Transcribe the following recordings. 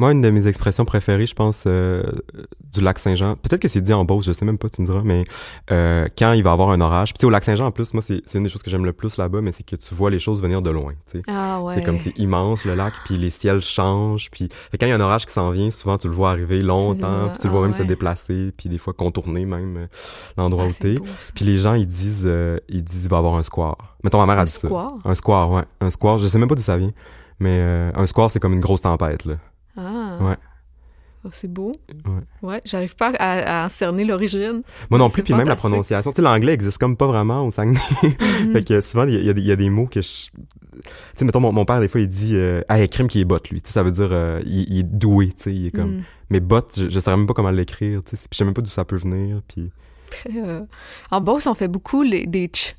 Moi, une de mes expressions préférées, je pense, euh, du lac Saint-Jean, peut-être que c'est dit en Beauce, je sais même pas, tu me diras, mais euh, quand il va y avoir un orage, puis tu sais, au lac Saint-Jean, en plus, moi, c'est une des choses que j'aime le plus là-bas, mais c'est que tu vois les choses venir de loin, tu sais. Ah ouais. C'est comme c'est immense le lac, puis les ciels changent, puis quand il y a un orage qui s'en vient, souvent tu le vois arriver longtemps, puis tu le vois Ah même se déplacer, puis des fois contourner même euh, l'endroit Ah, où c'est t'es. Puis les gens ils disent euh, ils disent il va y avoir un square. Mettons ma mère a Un dit ça. square? Un square, ouais, un square. Je sais même pas d'où ça vient, mais euh, un square c'est comme une grosse tempête là. Ah. Ouais. Oh, c'est beau. Ouais. Ouais, j'arrive pas à, à cerner l'origine. Moi non plus, puis même la prononciation. Tu sais, l'anglais existe comme pas vraiment au Saguenay. Mhm. fait que souvent, il y, a- il y des- il y a des mots que je... Tu sais, mettons, mon, mon père, des fois, il dit euh, « Ah, il y a crime qui est bot, lui. » Tu sais, ça veut dire euh, il, il est doué, tu sais, il est comme... Mhm. Mais bot, je, je saurais même pas comment l'écrire, tu sais, puis je sais même pas d'où ça peut venir, puis... Très, euh, En Beauce, on fait beaucoup les, des ch.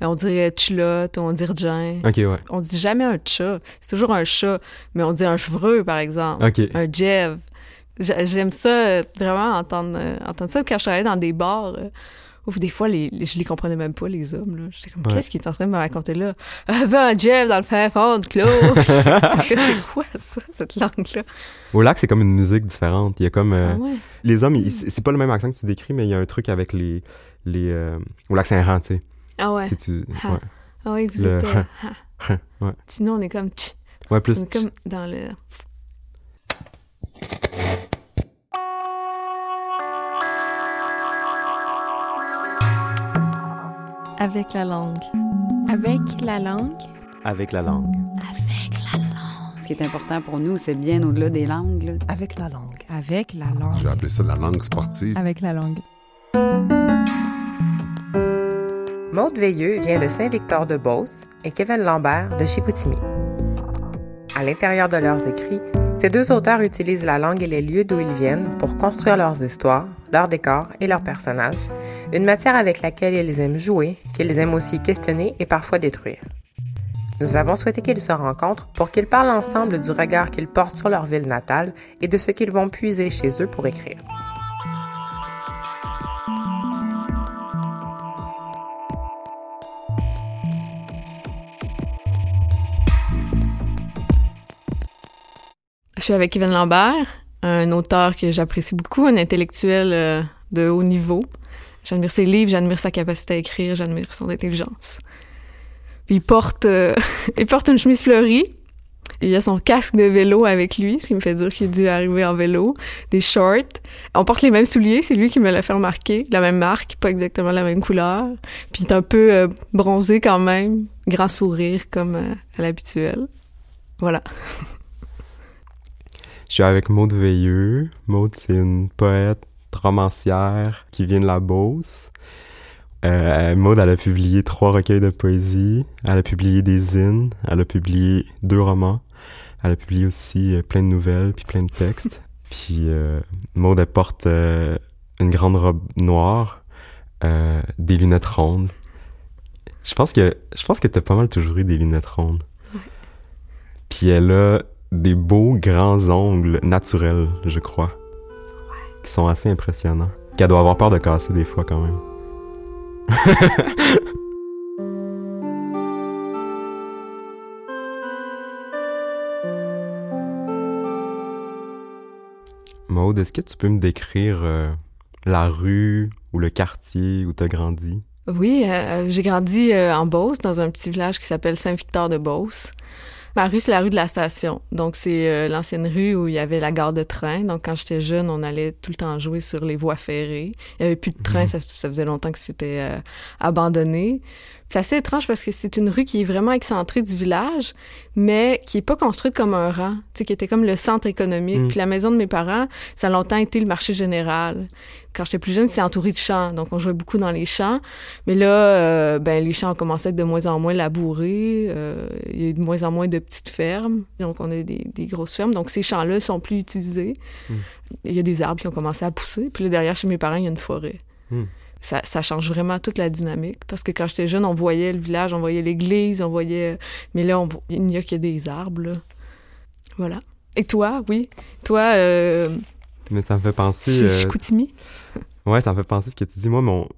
On dirait chilote, on dirait jean. Ok, ouais. On dit jamais un chat. C'est toujours un chat. Mais on dit un chevreux, par exemple. Un jev. J'a- J'aime ça, euh, vraiment, entendre, euh, entendre ça. Quand je travaillais dans des bars, euh, ouf, des fois, les, les- je les comprenais même pas, les hommes. là. J'étais comme, Ouais. qu'est-ce qu'il est en train de me raconter là? Va un jev dans le fin fond de clos. c'est quoi ça, cette langue-là? Au lac, c'est comme une musique différente. Il y a comme... euh, Ah ouais. Les hommes, ils- c'est c'est pas le même accent que tu décris, mais il y a un truc avec les... les euh, au lac Saint-Jean, tu sais. Ah ouais. Tu Ah. ouais. Ah oui, vous Le- êtes... euh, ah. ouais. Sinon, on est comme... tch. Ouais, On plus... est comme dans le... Avec la langue. Avec la langue. Avec la langue. Ce qui est important pour nous, c'est bien au-delà des langues. là. Avec la langue. Avec la langue. J'ai appelé ça la langue sportive. Avec la langue. Maude Veilleux vient de Saint-Victor-de-Beauce et Kevin Lambert de Chicoutimi. À l'intérieur de leurs écrits, ces deux auteurs utilisent la langue et les lieux d'où ils viennent pour construire leurs histoires, leurs décors et leurs personnages, une matière avec laquelle ils aiment jouer, qu'ils aiment aussi questionner et parfois détruire. Nous avons souhaité qu'ils se rencontrent pour qu'ils parlent ensemble du regard qu'ils portent sur leur ville natale et de ce qu'ils vont puiser chez eux pour écrire. Je suis avec Kevin Lambert, un auteur que j'apprécie beaucoup, un intellectuel euh, de haut niveau. J'admire ses livres, j'admire sa capacité à écrire, j'admire son intelligence. Puis il porte, euh, il porte une chemise fleurie. Il a son casque de vélo avec lui, ce qui me fait dire qu'il est dû arriver en vélo, des shorts. On porte les mêmes souliers, c'est lui qui me l'a fait remarquer, la même marque, pas exactement la même couleur. Puis il est un peu euh, bronzé quand même, grand sourire comme à l'habituel. Voilà. Je suis avec Maude Veilleux. Maude, c'est une poète romancière qui vient de la Beauce. Euh, Maude, elle a publié trois recueils de poésie. Elle a publié des zines. Elle a publié deux romans. Elle a publié aussi euh, plein de nouvelles puis plein de textes. puis euh, Maude, elle porte euh, une grande robe noire, des lunettes rondes. Je pense que je pense que t'as pas mal toujours eu des lunettes rondes. Puis elle a des beaux grands ongles naturels, je crois. Qui sont assez impressionnants. Qu'elle doit avoir peur de casser des fois quand même. Maude, est-ce que tu peux me décrire euh, la rue ou le quartier où t'as grandi? Oui, euh, j'ai grandi euh, en Beauce, dans un petit village qui s'appelle Saint-Victor-de-Beauce. Ma rue, c'est la rue de la station. Donc, c'est euh, l'ancienne rue où il y avait la gare de train. Donc, quand j'étais jeune, on allait tout le temps jouer sur les voies ferrées. Il y avait plus de train, ça, ça faisait longtemps que c'était euh, abandonné. C'est assez étrange parce que c'est une rue qui est vraiment excentrée du village, mais qui est pas construite comme un rang, tu sais, qui était comme le centre économique. Mm. Puis la maison de mes parents, ça a longtemps été le marché général. Quand j'étais plus jeune, c'est entouré de champs, donc on jouait beaucoup dans les champs. Mais là, euh, ben les champs ont commencé à être de moins en moins labourés. euh, il y a eu de moins en moins de petites fermes, donc on a des, des grosses fermes. Donc ces champs-là sont plus utilisés. Mm. Il y a des arbres qui ont commencé à pousser. Puis là, derrière chez mes parents, il y a une forêt. Mm. Ça, ça change vraiment toute la dynamique. Parce que quand j'étais jeune, on voyait le village, on voyait l'église, on voyait... Mais là, on il n'y a que des arbres, là. Voilà. Et toi, oui? Toi, euh, Mais ça me fait penser... euh, Chicoutimi? Ouais, ça me fait penser ce que tu dis. Moi, mon,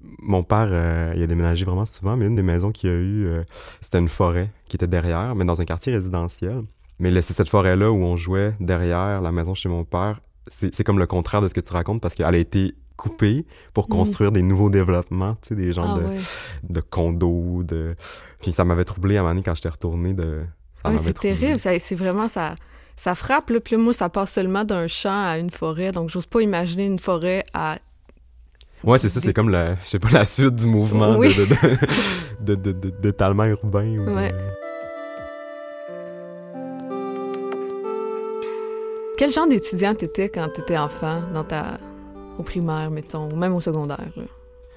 mon père, euh, il a déménagé vraiment souvent, mais une des maisons qu'il y a eu, euh, c'était une forêt qui était derrière, mais dans un quartier résidentiel. Mais c'est cette forêt-là où on jouait derrière la maison chez mon père. C'est c'est comme le contraire de ce que tu racontes parce qu'elle a été coupée pour Mhm. construire des nouveaux développements, tu sais, des genres Ah de, ouais. de condos, de... Puis ça m'avait troublé à un moment donné quand j'étais retourné de... c'est terrible. Ça- C'est vraiment ça. Ça frappe, là. Puis là, moi, ça passe seulement d'un champ à une forêt. Donc, j'ose pas imaginer une forêt à. Ouais, c'est ça, c'est comme la, je sais pas, la suite du mouvement Oui. de, de, de, de, de- d'étalement urbain. Ou de- Ouais. Quel genre d'étudiant t'étais quand t'étais enfant, dans ta... au primaire, mettons, ou même au secondaire? là?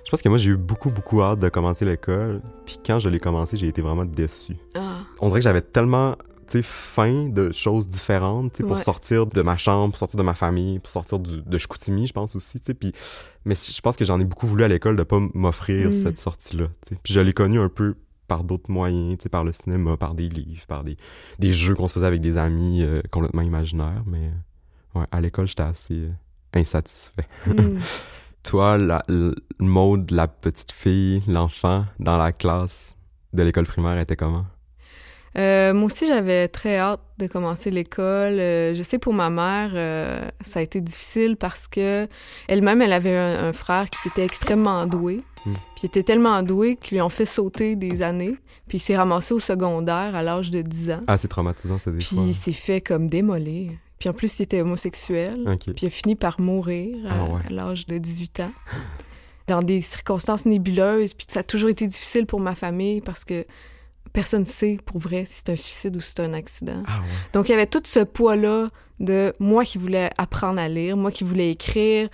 Je pense que moi, j'ai eu beaucoup, beaucoup hâte de commencer l'école. Puis quand je l'ai commencé, j'ai été vraiment déçu. Ah, On dirait que j'avais tellement, faim de choses différentes, tu sais, pour Ouais. sortir de ma chambre, pour sortir de ma famille, pour sortir du, de Chicoutimi, je pense aussi. Puis, mais je pense que j'en ai beaucoup voulu à l'école de pas m'offrir Mm. cette sortie-là. Puis je l'ai connu un peu par d'autres moyens, par le cinéma, par des livres, par des, des jeux qu'on se faisait avec des amis euh, complètement imaginaires. Mais, ouais, à l'école, j'étais assez euh, insatisfait. hmm. Toi, la, le mode, la petite fille, l'enfant dans la classe de l'école primaire était comment? Euh, moi aussi, j'avais très hâte de commencer l'école. Euh, je sais pour ma mère, euh, ça a été difficile parce que elle-même, elle avait un, un frère qui était extrêmement doué. Hmm. Puis il était tellement doué qu'ils lui ont fait sauter des années. Puis il s'est ramassé au secondaire à l'âge de 10 ans. Ah, c'est traumatisant, ça, des Puis fois. il s'est fait comme démolir. Puis en plus, il était homosexuel. Ok. Puis il a fini par mourir à, Ah ouais. à l'âge de 18 ans. Dans des circonstances nébuleuses. Puis ça a toujours été difficile pour ma famille parce que personne ne sait pour vrai si c'est un suicide ou si c'est un accident. Ah ouais. Donc il y avait tout ce poids-là de moi qui voulais apprendre à lire, moi qui voulais écrire.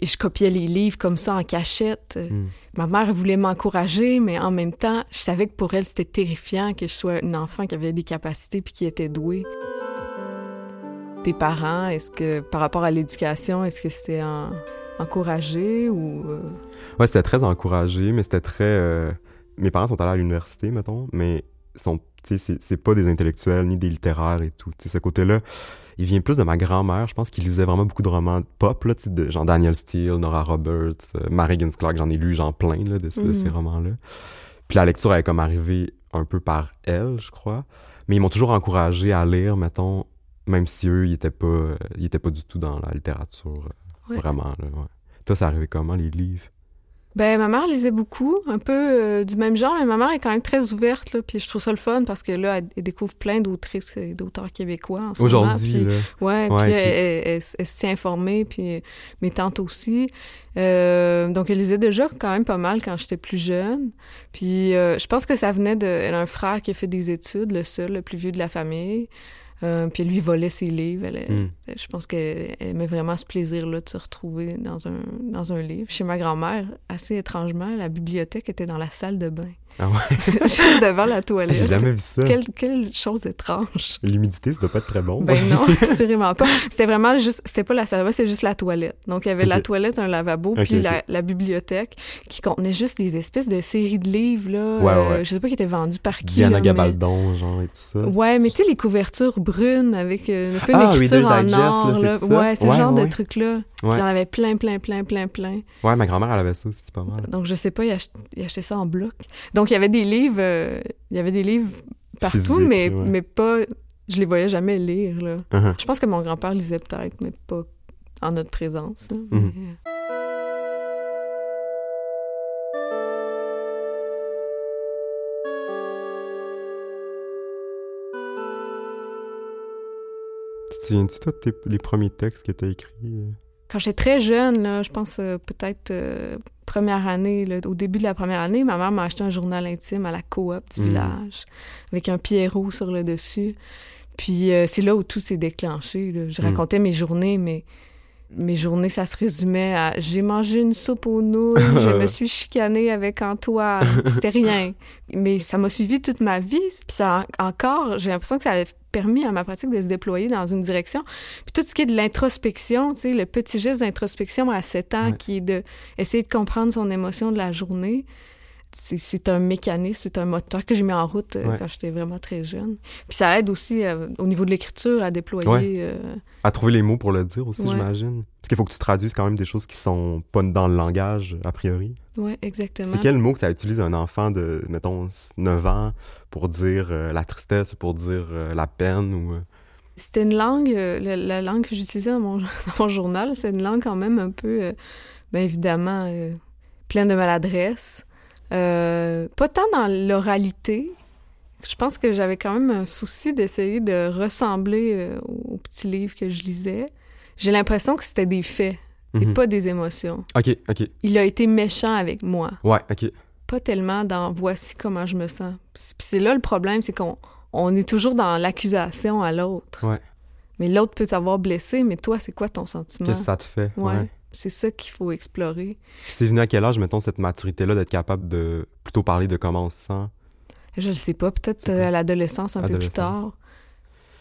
Et je copiais les livres comme ça en cachette. Hmm. Ma mère voulait m'encourager, mais en même temps, je savais que pour elle, c'était terrifiant que je sois une enfant qui avait des capacités puis qui était douée. Tes parents, est-ce que par rapport à l'éducation, est-ce que c'était en- encouragé ou euh, Ouais, c'était très encouragé, mais c'était très. euh, Mes parents sont allés à l'université, mettons, mais sont. tu sais, C'est pas des intellectuels ni des littéraires et tout. Tu sais, ce côté-là, il vient plus de ma grand-mère. Je pense qu'il lisait vraiment beaucoup de romans pop, là, de, genre Daniel Steele, Nora Roberts, euh, Mary Higgins Clark. J'en ai lu, genre plein là, de, de Mhm. ces romans-là. Puis la lecture elle est comme arrivée un peu par elle, je crois. Mais ils m'ont toujours encouragé à lire, mettons, même si eux, ils étaient pas, euh, ils étaient pas du tout dans la littérature, euh, Ouais. vraiment. Là, ouais. Toi, ça arrivait comment, les livres? Ben, ma mère lisait beaucoup, un peu euh, du même genre, mais ma mère est quand même très ouverte, là, puis je trouve ça le fun parce que là, elle, elle découvre plein d'autrices et d'auteurs québécois en ce moment. Aujourd'hui, puis- là. Ouais, Ouais, puis elle, elle- elle s- elle se tient informée, puis mes tantes aussi. Euh, donc, elle lisait déjà quand même pas mal quand j'étais plus jeune. Puis, euh, je pense que ça venait de... Elle a un frère qui a fait des études, le seul, le plus vieux de la famille. Euh, puis lui, volait ses livres. Elle, Hmm. je pense qu'elle elle aimait vraiment ce plaisir-là de se retrouver dans un, dans un livre. Chez ma grand-mère, assez étrangement, la bibliothèque était dans la salle de bain. Ah ouais? Juste devant la toilette. J'ai jamais vu ça. Quelle, quelle chose étrange. L'humidité, ça doit pas être très bon. Ben non, assurément pas. C'était vraiment juste, c'était pas la salle de bain, c'est juste la toilette. Donc il y avait la toilette, un lavabo, puis. La, la bibliothèque qui contenait juste des espèces de séries de livres là. Ouais, euh, je sais pas qui étaient vendus par qui. Diana là, mais- Gabaldon, genre, et tout ça. Ouais, mais tu sais les couvertures brunes avec euh, un peu une Ah, écriture Reader's en Digest, or là, là. Ouais, ce genre ouais. de truc là. Ouais. Il y en avait plein, plein, plein, plein, plein. Ouais, ma grand-mère, elle avait ça aussi, c'est pas mal. Donc je sais pas, il, ach- il achetait ça en bloc. Donc il y avait des livres, euh, il y avait des livres partout, mais ouais. mais pas, je les voyais jamais lire là. Uh-huh. Je pense que mon grand-père lisait peut-être, mais pas en notre présence. là. Mhm. Mais, euh, Tu te souviens-tu, toi, de tes- les premiers textes que t'as écrits? Quand j'étais très jeune, là, je pense euh, peut-être euh, première année, là, au début de la première année, ma mère m'a acheté un journal intime à la coop du Mhm. village, avec un Pierrot sur le dessus. Puis euh, c'est là où tout s'est déclenché. là. Je Mhm. racontais mes journées, mais mes journées, ça se résumait à j'ai mangé une soupe aux nouilles, je me suis chicanée avec Antoine. C'était rien. Mais ça m'a suivi toute ma vie. Puis ça encore, j'ai l'impression que ça a permis à ma pratique de se déployer dans une direction. Puis tout ce qui est de l'introspection, tu sais, le petit geste d'introspection à 7 ans Ouais. qui est de essayer de comprendre son émotion de la journée, c'est- un mécanisme, c'est un moteur que j'ai mis en route euh, Ouais. quand j'étais vraiment très jeune. Puis ça aide aussi euh, au niveau de l'écriture à déployer. Ouais. euh, À trouver les mots pour le dire aussi, Ouais. j'imagine. Parce qu'il faut que tu traduises quand même des choses qui sont pas dans le langage, a priori. ouais, exactement. C'est quel mot que ça utilise un enfant de, mettons, 9 ans pour dire euh, la tristesse, pour dire la peine ou... C'était une langue, la, la langue que j'utilisais dans mon, dans mon journal, c'est une langue quand même un peu, bien évidemment, pleine de maladresse. Euh, pas tant dans l'oralité. Je pense que j'avais quand même un souci d'essayer de ressembler euh, aux petits livres que je lisais. J'ai l'impression que c'était des faits et Mhm. pas des émotions. Ok, ok. Il a été méchant avec moi, Ouais, ok. pas tellement dans voici comment je me sens. Puis c'est là le problème, c'est qu'on on est toujours dans l'accusation à l'autre. Ouais. Mais l'autre peut t'avoir blessé, mais toi, c'est quoi ton sentiment? Qu'est-ce que ça te fait? Ouais. C'est ça qu'il faut explorer. Puis c'est venu à quel âge, mettons, cette maturité-là d'être capable de plutôt parler de comment on se sent? Je le sais pas, peut-être euh, à l'adolescence, un peu plus tard.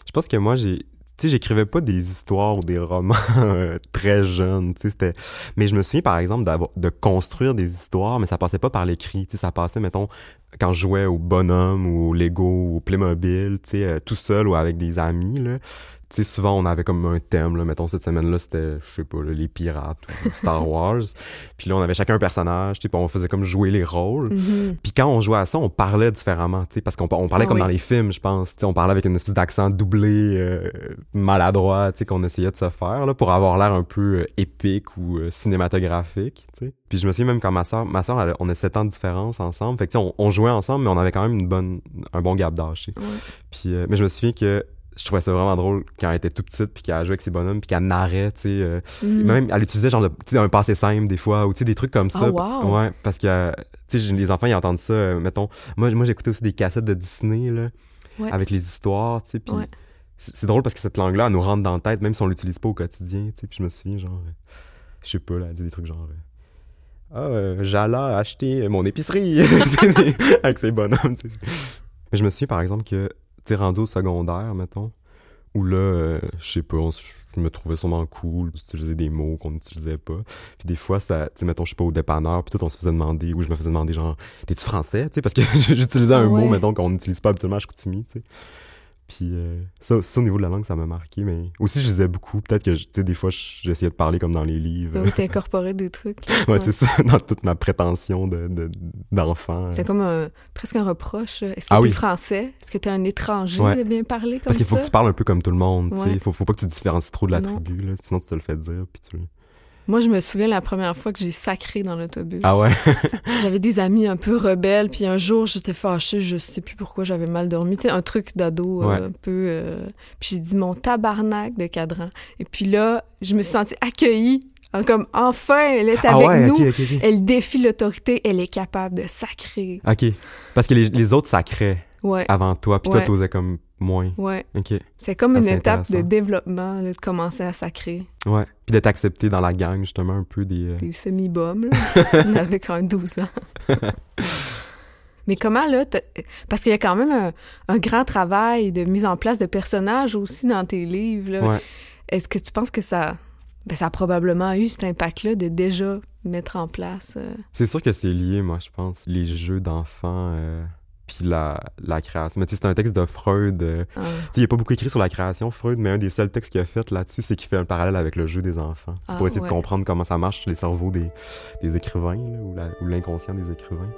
Je pense que moi, j'ai. Tu sais, j'écrivais pas des histoires ou des romans euh, très jeunes, tu sais, c'était... Mais je me souviens, par exemple, de construire des histoires, mais ça passait pas par l'écrit, tu sais, ça passait, mettons, quand je jouais au bonhomme ou au Lego ou au Playmobil, tu sais, euh, tout seul ou avec des amis, là. Sais, souvent, on avait comme un thème, là. Mettons, cette semaine-là, c'était, je sais pas, là, les pirates ou Star Wars. Puis là, on avait chacun un personnage, tu sais, puis on faisait comme jouer les rôles. Mhm. Puis quand on jouait à ça, on parlait différemment, tu sais, parce qu'on on parlait Ah comme oui. dans les films, je pense. Tu sais, on parlait avec une espèce d'accent doublé, euh, maladroit, tu sais, qu'on essayait de se faire, là, pour avoir l'air un peu euh, épique ou euh, cinématographique, tu sais. Puis je me souviens même quand ma soeur, ma soeur, elle- on a 7 ans de différence ensemble. Fait que, tu sais, on, on jouait ensemble, mais on avait quand même une bonne, un bon gap d'âge. Ouais. Puis, euh, mais je me souviens que je trouvais ça vraiment drôle quand elle était toute petite, puis qu'elle jouait avec ses bonhommes, puis qu'elle narrait, tu sais. euh, Mhm. même, elle utilisait genre, sais, un passé simple des fois, ou tu sais, des trucs comme ça. Wow. Ouais, parce que, tu sais, les enfants, ils entendent ça, euh, mettons. Moi, moi j'écoutais aussi des cassettes de Disney, là, Ouais. avec les histoires, tu sais, puis Ouais. c'est drôle parce que cette langue-là, elle nous rentre dans la tête, même si on l'utilise pas au quotidien, tu sais. Puis je me souviens, genre, euh, je sais pas, là, elle dit des trucs genre. euh, ah, euh, j'allais acheter mon épicerie avec ses bonhommes. tu sais. Mais je me souviens, par exemple, que, tu rendu au secondaire, mettons, où là, euh, je sais pas, je me trouvais sûrement cool d'utiliser des mots qu'on n'utilisait pas. Puis des fois, ça, tu sais, mettons, je sais pas, au dépanneur, puis tout, on se faisait demander, ou je me faisais demander, genre, t'es-tu français? Tu sais, parce que j'utilisais un Ah mot, mettons, qu'on n'utilise pas habituellement à Chicoutimi, tu sais. Puis euh, ça, ça, au niveau de la langue, ça m'a marqué, mais aussi, je lisais beaucoup. Peut-être que, tu sais, des fois, j'essayais de parler comme dans les livres. Oui, t'as incorporé des trucs. là. Ouais, c'est ça, dans toute ma prétention de, de- d'enfant. C'est comme un, presque un reproche. Est-ce que Ah t'es oui. français? Est-ce que t'es un étranger Ouais. de bien parler comme Parce qu'il faut ça? que tu parles un peu comme tout le monde, tu sais. Faut, faut pas que tu te différencies trop de la Non. tribu, là, sinon tu te le fais dire, puis tu... Moi, je me souviens la première fois que j'ai sacré dans l'autobus. Ah ouais? J'avais des amis un peu rebelles, puis un jour, j'étais fâchée, je sais plus pourquoi j'avais mal dormi. Tu sais, un truc d'ado euh, un peu... euh, Puis j'ai dit mon tabarnak de cadran. Et puis là, je me suis sentie accueillie. hein, Comme, enfin, elle est ah avec ouais, nous. Elle défie l'autorité, elle est capable de sacrer. Ok. Parce que les, les autres sacraient Ouais, avant toi, puis toi, Ouais. t'osais comme moins. ouais. Ok. C'est comme Ah, une étape de développement, là, de commencer à sacrer. Ouais. Puis d'être accepté dans la gang, justement, un peu des... euh, Des semi-bombes. On avait quand même 12 ans. Mais comment, là, t'as- parce qu'il y a quand même un, un grand travail de mise en place de personnages aussi dans tes livres, là. Ouais. Est-ce que tu penses que ça... Ben, ça a probablement eu cet impact-là de déjà mettre en place... euh, C'est sûr que c'est lié, moi, je pense. Les jeux d'enfants, euh, puis la, la création. Mais tu sais, c'est un texte de Freud. euh, sais, il a pas beaucoup écrit sur la création, Freud, mais un des seuls textes qu'il a fait là-dessus, c'est qu'il fait un parallèle avec le jeu des enfants. C'est Ah, pour essayer ouais. de comprendre comment ça marche les cerveaux des, des écrivains, là, ou l'inconscient des écrivains.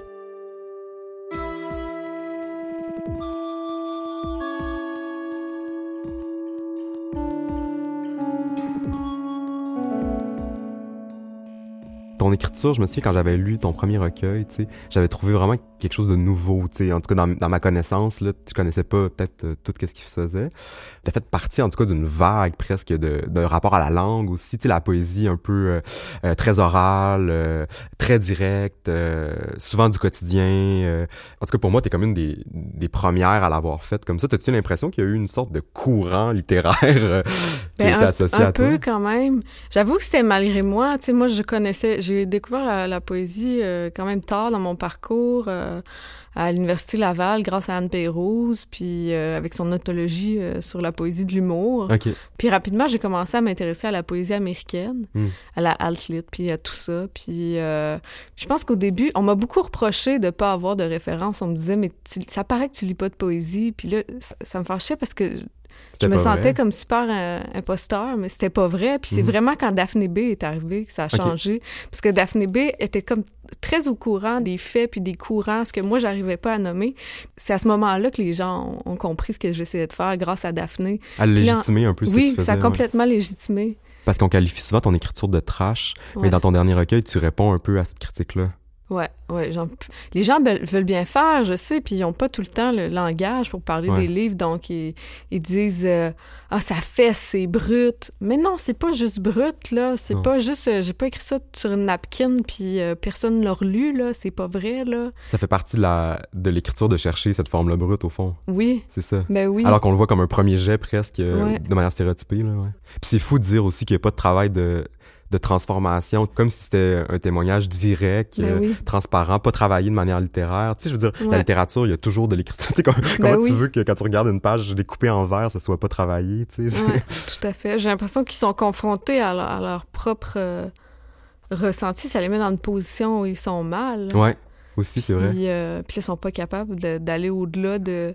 Ton écriture, je me souviens quand j'avais lu ton premier recueil, tu sais, j'avais trouvé vraiment quelque chose de nouveau, tu sais, en tout cas dans, dans ma connaissance, là, tu connaissais pas peut-être euh, tout ce qui se faisait. T'as fait partie en tout cas d'une vague presque de, de rapport à la langue aussi, tu sais, la poésie un peu euh, euh, très orale, très directe, souvent du quotidien. en tout cas pour moi, t'es comme une des, des premières à l'avoir faite comme ça. T'as-tu l'impression qu'il y a eu une sorte de courant littéraire euh, qui Ben, un, associé un à toi? peu quand même. J'avoue que c'était malgré moi. Tu sais, moi, je connaissais, j'ai découvert la, la poésie euh, quand même tard dans mon parcours euh, à l'Université Laval grâce à Anne Pérouse, puis euh, avec son autologie sur la poésie de l'humour. Puis rapidement, j'ai commencé à m'intéresser à la poésie américaine, Hmm. à la alt-lit, puis à tout ça. Puis je pense qu'au début, on m'a beaucoup reproché de pas avoir de référence. On me disait, mais tu- ça paraît que tu lis pas de poésie. Puis là, ça, ça me fâchait parce que je me sentais vrai? comme super euh, imposteur, mais c'était pas vrai. Puis c'est Mhm. vraiment quand Daphné B est arrivée que ça a changé. Parce que Daphné B était comme très au courant des faits puis des courants, ce que moi, j'arrivais pas à nommer. C'est à ce moment-là que les gens ont, ont compris ce que j'essayais de faire grâce à Daphné. Là- légitimait un peu ce que oui, tu faisais. ça a ouais. complètement légitimé. Parce qu'on qualifie souvent ton écriture de trash, mais dans ton dernier recueil, tu réponds un peu à cette critique-là. Ouais, ouais. j'en- Les gens veulent bien faire, je sais, puis ils n'ont pas tout le temps le langage pour parler Ouais. des livres, donc ils, ils disent euh, Ah, ça fait, c'est brut. Mais non, c'est pas juste brut, là. C'est pas juste. euh, J'ai pas écrit ça sur une napkin, puis euh, personne l'a relu, là. C'est pas vrai, là. Ça fait partie de la de l'écriture de chercher cette forme-là brute, au fond. Oui, C'est ça. ben oui. Alors qu'on le voit comme un premier jet presque, Ouais. de manière stéréotypée. Là, ouais. Puis c'est fou de dire aussi qu'il n'y a pas de travail de, de transformation, comme si c'était un témoignage direct, Ben euh, oui. transparent, pas travaillé de manière littéraire. Tu sais, je veux dire, la littérature, il y a toujours de l'écriture. Tu sais, comment comment Ben tu veux que quand tu regardes une page découpée en vert, ça soit pas travaillé, tu sais? c'est- Ouais, tout à fait. J'ai l'impression qu'ils sont confrontés à leur, à leur propre euh, ressenti. Ça les met dans une position où ils sont mal. Ouais, aussi, c'est vrai. Puis, euh, puis ils sont pas capables de- d'aller au-delà de,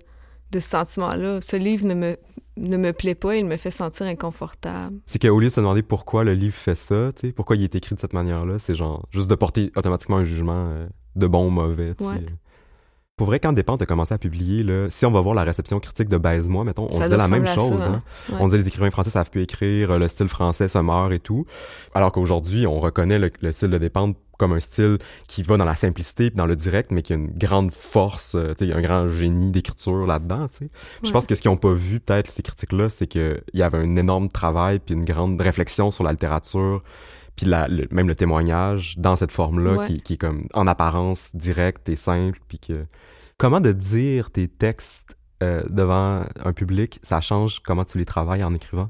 de ce sentiment-là. Ce livre ne me, ne me plaît pas, il me fait sentir inconfortable. C'est qu'au lieu de se demander pourquoi le livre fait ça, tu sais, pourquoi il est écrit de cette manière-là, c'est genre juste de porter automatiquement un jugement euh, de bon ou mauvais. Ouais. Pour vrai, quand Dépente a commencé à publier, là, si on va voir la réception critique de Baise-moi, mettons, on Ça disait la même chose. ça, hein. Ouais. On disait les écrivains français savent plus écrire, le style français se meurt et tout. Alors qu'aujourd'hui, on reconnaît le, le style de Dépente comme un style qui va dans la simplicité puis dans le direct, mais qui a une grande force, euh, tu sais, un grand génie d'écriture là-dedans, tu sais. Je pense que ce qu'ils ont pas vu, peut-être, ces critiques-là, c'est qu'il y avait un énorme travail puis une grande réflexion sur la littérature puis la- le- même le témoignage dans cette forme-là Ouais. qui, qui est comme en apparence directe et simple puis que comment de dire tes textes euh, devant un public ça change comment tu les travailles en écrivant?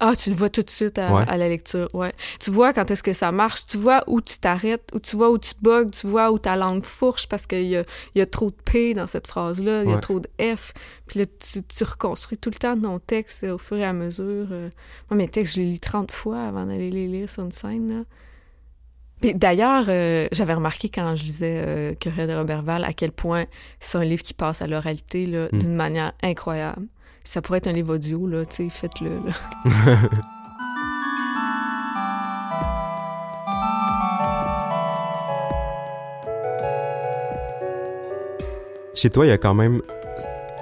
Ah, tu le vois tout de suite à, Ouais. à la lecture, ouais. Tu vois quand est-ce que ça marche, tu vois où tu t'arrêtes, où tu vois où tu bugs, tu vois où ta langue fourche parce qu'il y a, y a trop de P dans cette phrase-là, il y a trop de F. Puis là, tu, tu reconstruis tout le temps ton texte au fur et à mesure. euh. Moi, mes textes, je les lis 30 fois avant d'aller les lire sur une scène, là. Puis d'ailleurs, euh, j'avais remarqué quand je lisais euh, Querelle de Robertval à quel point c'est un livre qui passe à l'oralité là, Mm. d'une manière incroyable. Ça pourrait être un livre audio, là, tu sais, faites-le. chez toi il y a quand même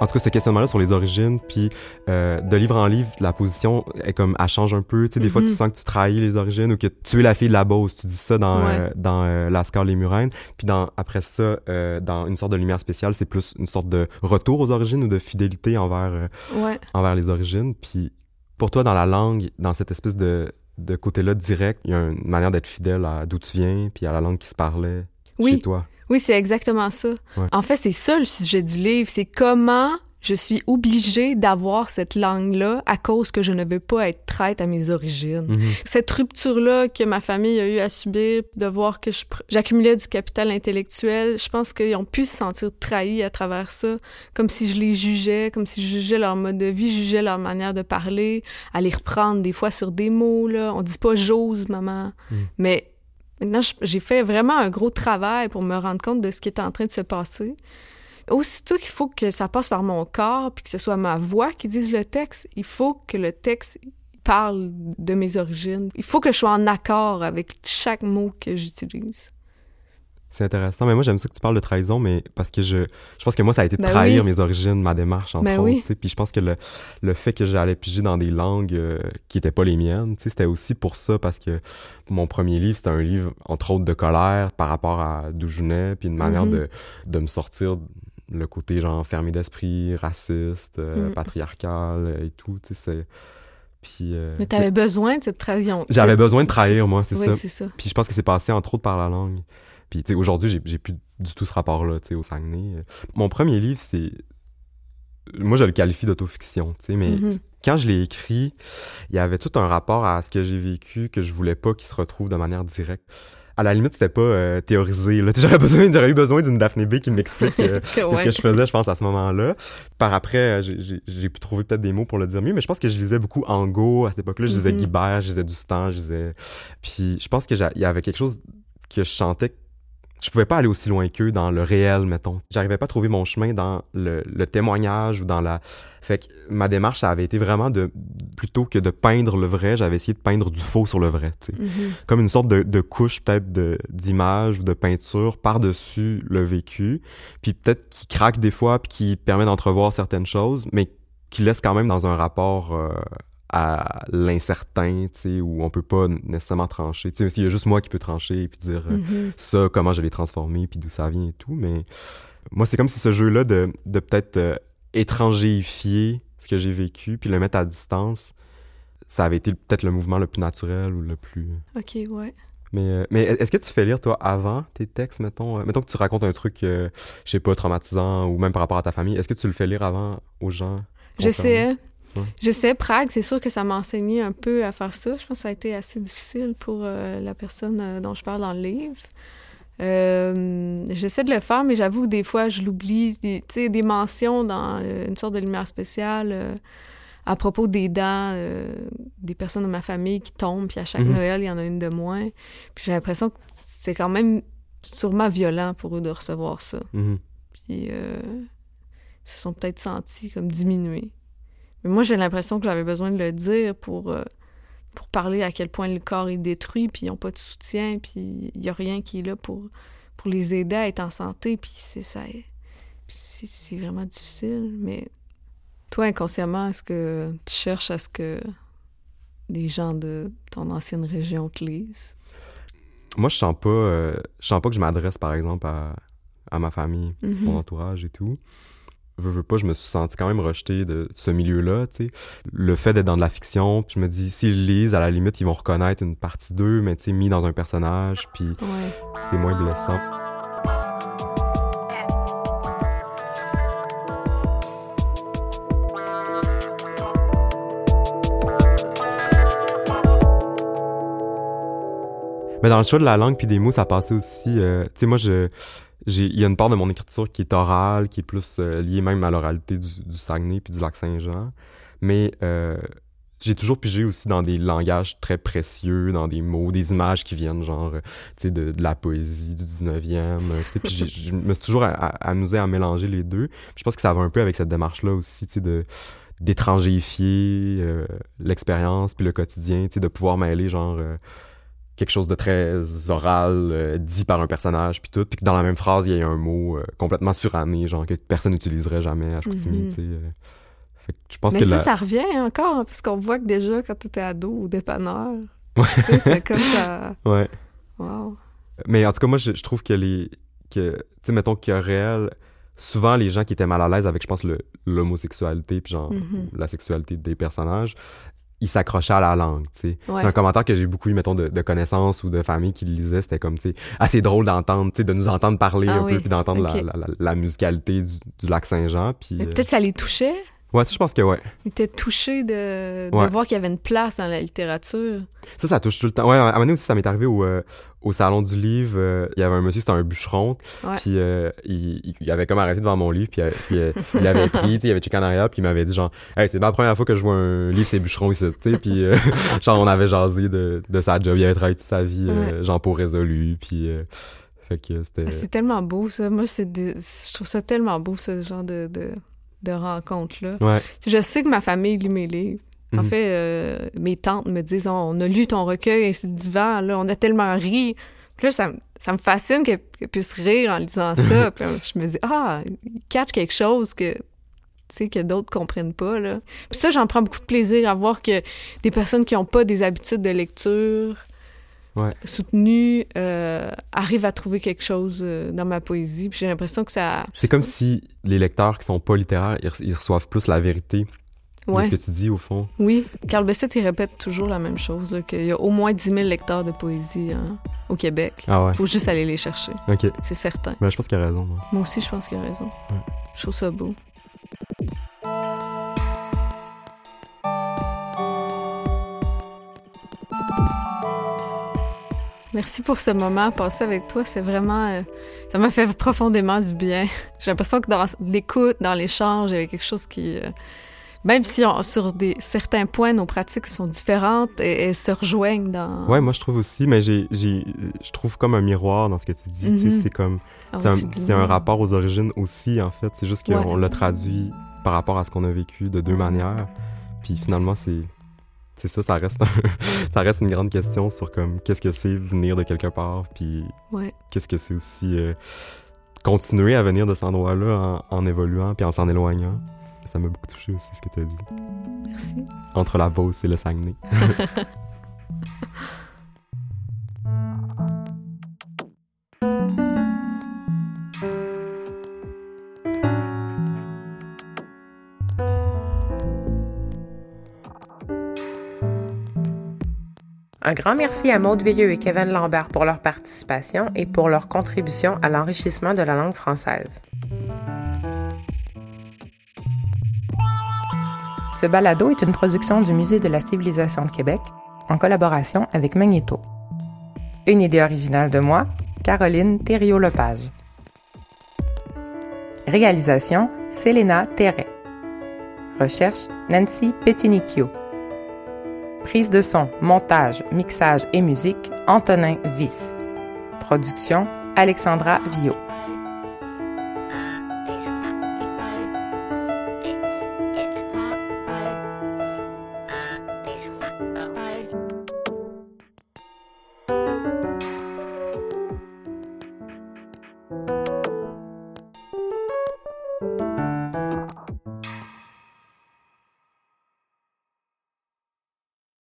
en tout cas ce questionnement-là sur les origines puis euh, de livre en livre la position est comme elle change un peu tu sais des fois tu Mhm. sens que tu trahis les origines ou que tu es la fille de la Beauce tu dis ça dans Ouais. euh, dans euh, Lascar les Murènes puis dans après ça euh, dans une sorte de lumière spéciale c'est plus une sorte de retour aux origines ou de fidélité envers euh, Ouais. envers les origines. Puis pour toi, dans la langue, dans cette espèce de, de côté-là direct, il y a une manière d'être fidèle à d'où tu viens, puis à la langue qui se parlait chez Oui, toi. Oui, c'est exactement ça. Ouais. En fait, c'est ça le sujet du livre, c'est comment je suis obligée d'avoir cette langue-là à cause que je ne veux pas être traite à mes origines. Mhm. Cette rupture-là que ma famille a eu à subir, de voir que j'accumulais du capital intellectuel, je pense qu'ils ont pu se sentir trahis à travers ça, comme si je les jugeais, comme si je jugeais leur mode de vie, je jugeais leur manière de parler, à les reprendre des fois sur des mots, là. On dit pas « j'ose, maman Mm. Mais maintenant, j'ai fait vraiment un gros travail pour me rendre compte de ce qui est en train de se passer. Aussitôt qu'il faut que ça passe par mon corps, puis que ce soit ma voix qui dise le texte, il faut que le texte parle de mes origines. Il faut que je sois en accord avec chaque mot que j'utilise. C'est intéressant. Mais moi, j'aime ça que tu parles de trahison, mais parce que je, je pense que moi, ça a été de Ben trahir oui. mes origines, ma démarche, entre Ben autres. Puis je pense que le, le fait que j'allais piger dans des langues euh, qui étaient pas les miennes, c'était aussi pour ça, parce que mon premier livre, c'était un livre, entre autres, de colère par rapport à d'où je venais, puis une manière Mhm. de, de me sortir le côté, genre, fermé d'esprit, raciste, euh, Mm. patriarcal euh, et tout, tu sais, c'est... Puis... euh, Mais t'avais besoin de cette trahison. J'avais besoin de trahir, moi, c'est Oui, ça. c'est ça. Puis je pense que c'est passé entre autres par la langue. Puis tu sais, aujourd'hui, j'ai, j'ai plus du tout ce rapport-là, tu sais, au Saguenay. Mon premier livre, c'est... Moi, je le qualifie d'autofiction, tu sais, mais Mhm. quand je l'ai écrit, il y avait tout un rapport à ce que j'ai vécu que je voulais pas qu'il se retrouve de manière directe. À la limite, c'était pas euh, théorisé. Là. J'aurais, besoin, j'aurais eu besoin d'une Daphné B qui m'explique euh, ouais. que je faisais, je pense, à ce moment-là. Par après, euh, j'ai- j'ai j'ai pu trouver peut-être des mots pour le dire mieux, mais je pense que je lisais beaucoup Angot à cette époque-là. Je lisais Mhm. Guibert, je lisais Dustan, je lisais... Puis je pense qu'il y avait quelque chose que je chantais je pouvais pas aller aussi loin qu'eux dans le réel, mettons. J'arrivais pas à trouver mon chemin dans le, le témoignage ou dans la... Fait que ma démarche, ça avait été vraiment de... Plutôt que de peindre le vrai, j'avais essayé de peindre du faux sur le vrai, tu sais. Mhm. Comme une sorte de, de couche peut-être de- d'image ou de peinture par-dessus le vécu, puis peut-être qui craque des fois, puis qui permet d'entrevoir certaines choses, mais qui laisse quand même dans un rapport euh, à l'incertain, tu sais, où on peut pas nécessairement trancher. Tu sais, s'il y a juste moi qui peux trancher puis dire euh, Mhm. ça, comment je l'ai transformé, puis d'où ça vient et tout. Mais moi, c'est comme si ce jeu-là de, de peut-être euh, étrangérifier ce que j'ai vécu, puis le mettre à distance, ça avait été peut-être le mouvement le plus naturel ou le plus... OK, ouais. Mais, euh, mais est-ce que tu fais lire, toi, avant tes textes, mettons? euh, mettons que tu racontes un truc, je sais pas, traumatisant ou même par rapport à ta famille. Est-ce que tu le fais lire avant aux gens? concernés? J'essayais. Ouais. J'essayais Prague, c'est sûr que ça m'a enseigné un peu à faire ça. Je pense que ça a été assez difficile pour euh, la personne euh, dont je parle dans le livre. Euh, J'essaie de le faire, mais j'avoue que des fois, je l'oublie. Tu sais, des mentions dans euh, une sorte de lumière spéciale euh, à propos des dents des personnes de ma famille qui tombent, puis à chaque Mhm. Noël, il y en a une de moins. Puis j'ai l'impression que c'est quand même sûrement violent pour eux de recevoir ça. Mhm. Puis ils se sont peut-être sentis comme diminués. Mais moi, j'ai l'impression que j'avais besoin de le dire pour, euh, pour parler à quel point le corps est détruit, puis ils n'ont pas de soutien, puis il n'y a rien qui est là pour, pour les aider à être en santé, puis c'est ça. c'est vraiment difficile. Mais toi, inconsciemment, est-ce que tu cherches à ce que les gens de ton ancienne région te lisent? Moi, je sens pas, euh, je sens pas que je m'adresse, par exemple, à, à ma famille, Mhm. mon entourage et tout. Veux, veux pas, je me suis senti quand même rejeté de ce milieu-là, tu sais. Le fait d'être dans de la fiction, je me dis, s'ils lisent, à la limite, ils vont reconnaître une partie d'eux, mais tu sais, mis dans un personnage, puis Ouais. c'est moins blessant. Mais dans le choix de la langue puis des mots, ça passait aussi. euh, tu sais, moi, je, il y a une part de mon écriture qui est orale, qui est plus euh, liée même à l'oralité du, du Saguenay puis du lac Saint-Jean. Mais euh, j'ai toujours pigé aussi dans des langages très précieux, dans des mots, des images qui viennent genre, euh, tu sais, de, de la poésie du 19e. euh, tu sais, puis je me suis toujours amusé à mélanger les deux. Je pense que ça va un peu avec cette démarche-là aussi, tu sais, de d'étrangérifier euh, l'expérience puis le quotidien, tu sais, de pouvoir mêler genre quelque chose de très oral euh, dit par un personnage puis tout, puis que dans la même phrase il y ait un mot euh, complètement suranné, genre que personne n'utiliserait jamais à Chicoutimi, Mhm. tu sais. euh. Fait que je pense Mais que ça, la... ça revient encore, parce qu'on voit que déjà, quand tu étais ado ou dépanneur, Ouais. tu sais, c'est comme ça. Ouais. Wow. Mais en tout cas, moi, je, je trouve que les. que Tu sais, mettons a réel. Souvent, les gens qui étaient mal à l'aise avec, je pense, l'homosexualité, puis genre, Mhm. la sexualité des personnages, ils s'accrochaient à la langue, tu sais. Ouais. C'est un commentaire que j'ai beaucoup eu, mettons, de, de connaissances ou de familles qui le lisaient. C'était comme, tu sais, assez drôle d'entendre, tu sais, de nous entendre parler Ah un peu, puis d'entendre la- Ok. la, la, la musicalité du, du lac Saint-Jean. Puis. Mais euh, peut-être ça les touchait? Ouais, ça, je pense que ouais. Ils étaient touchés de, de Ouais. voir qu'il y avait une place dans la littérature. Ça, ça touche tout le temps. Ouais, à un moment donné aussi, ça m'est arrivé au, euh, au salon du livre. euh, il y avait un monsieur, c'était un bûcheron. Ouais. Puis euh, il, il- il avait comme arrêté devant mon livre. Puis, puis, il l'avait pris, il avait checké en arrière. Puis il m'avait dit genre, hey, c'est pas la première fois que je vois un livre, c'est bûcheron ici. Tu sais, puis genre, on avait jasé de, de sa job. Il avait travaillé toute sa vie, euh, genre pour résolu. Puis fait que c'était. Ah, C'est tellement beau, ça. Moi, c'est des- je trouve ça tellement beau, ce genre de, de, de rencontre-là. Ouais. Je sais que ma famille lit mes livres. En Mhm. fait, euh, mes tantes me disent Oh, on a lu ton recueil sur le divan, là, on a tellement ri. Puis là, ça, me- ça me fascine qu'elles qu'elles puissent rire en lisant ça. Puis là, je me dis Ah, ils catchent quelque chose que. Tu sais, que d'autres comprennent pas, là. Puis ça, j'en prends beaucoup de plaisir à voir que des personnes qui n'ont pas des habitudes de lecture Ouais. soutenues euh, arrivent à trouver quelque chose euh, dans ma poésie. Puis j'ai l'impression que ça... C'est comme si les lecteurs qui sont pas littéraires, ils, re- ils reçoivent plus la vérité de Ouais. ce que tu dis au fond. Oui, Carl Bessette, il répète toujours la même chose, qu'il y a au moins 10 000 lecteurs de poésie hein, au Québec. Ah ouais. Faut juste aller les chercher, Ok. c'est certain. Ben, je pense qu'il a raison. moi. Moi aussi, je pense qu'il a raison. Ouais. Je trouve ça beau. Merci pour ce moment passé avec toi. C'est vraiment. euh, ça m'a fait profondément du bien. J'ai l'impression que dans l'écoute, dans l'échange, il y avait quelque chose qui. euh, même si on- sur des, certains points, nos pratiques sont différentes et, et se rejoignent dans... Ouais, moi je trouve aussi, mais j'ai, je trouve comme un miroir dans ce que tu dis. Mhm. C'est comme, Ah, c'est un, tu dis- c'est un rapport aux origines aussi en fait. C'est juste qu'on Ouais. l'a traduit par rapport à ce qu'on a vécu de deux manières. Puis finalement, c'est, c'est ça, ça reste, un- ça reste une grande question sur comme qu'est-ce que c'est venir de quelque part, puis Ouais. qu'est-ce que c'est aussi euh, continuer à venir de cet endroit-là en, en évoluant puis en s'en éloignant. Ça m'a beaucoup touché aussi ce que tu as dit. Merci. Entre la Beauce et le Saguenay. Un grand merci à Maude Veilleux et Kevin Lambert pour leur participation et pour leur contribution à l'enrichissement de la langue française. Ce balado est une production du Musée de la civilisation de Québec en collaboration avec Magnéto. Une idée originale de moi, Caroline Thériault-Lepage. Réalisation, Selena Terret. Recherche, Nancy Petinicchio. Prise de son, montage, mixage et musique, Antonin Viss. Production, Alexandra Villot.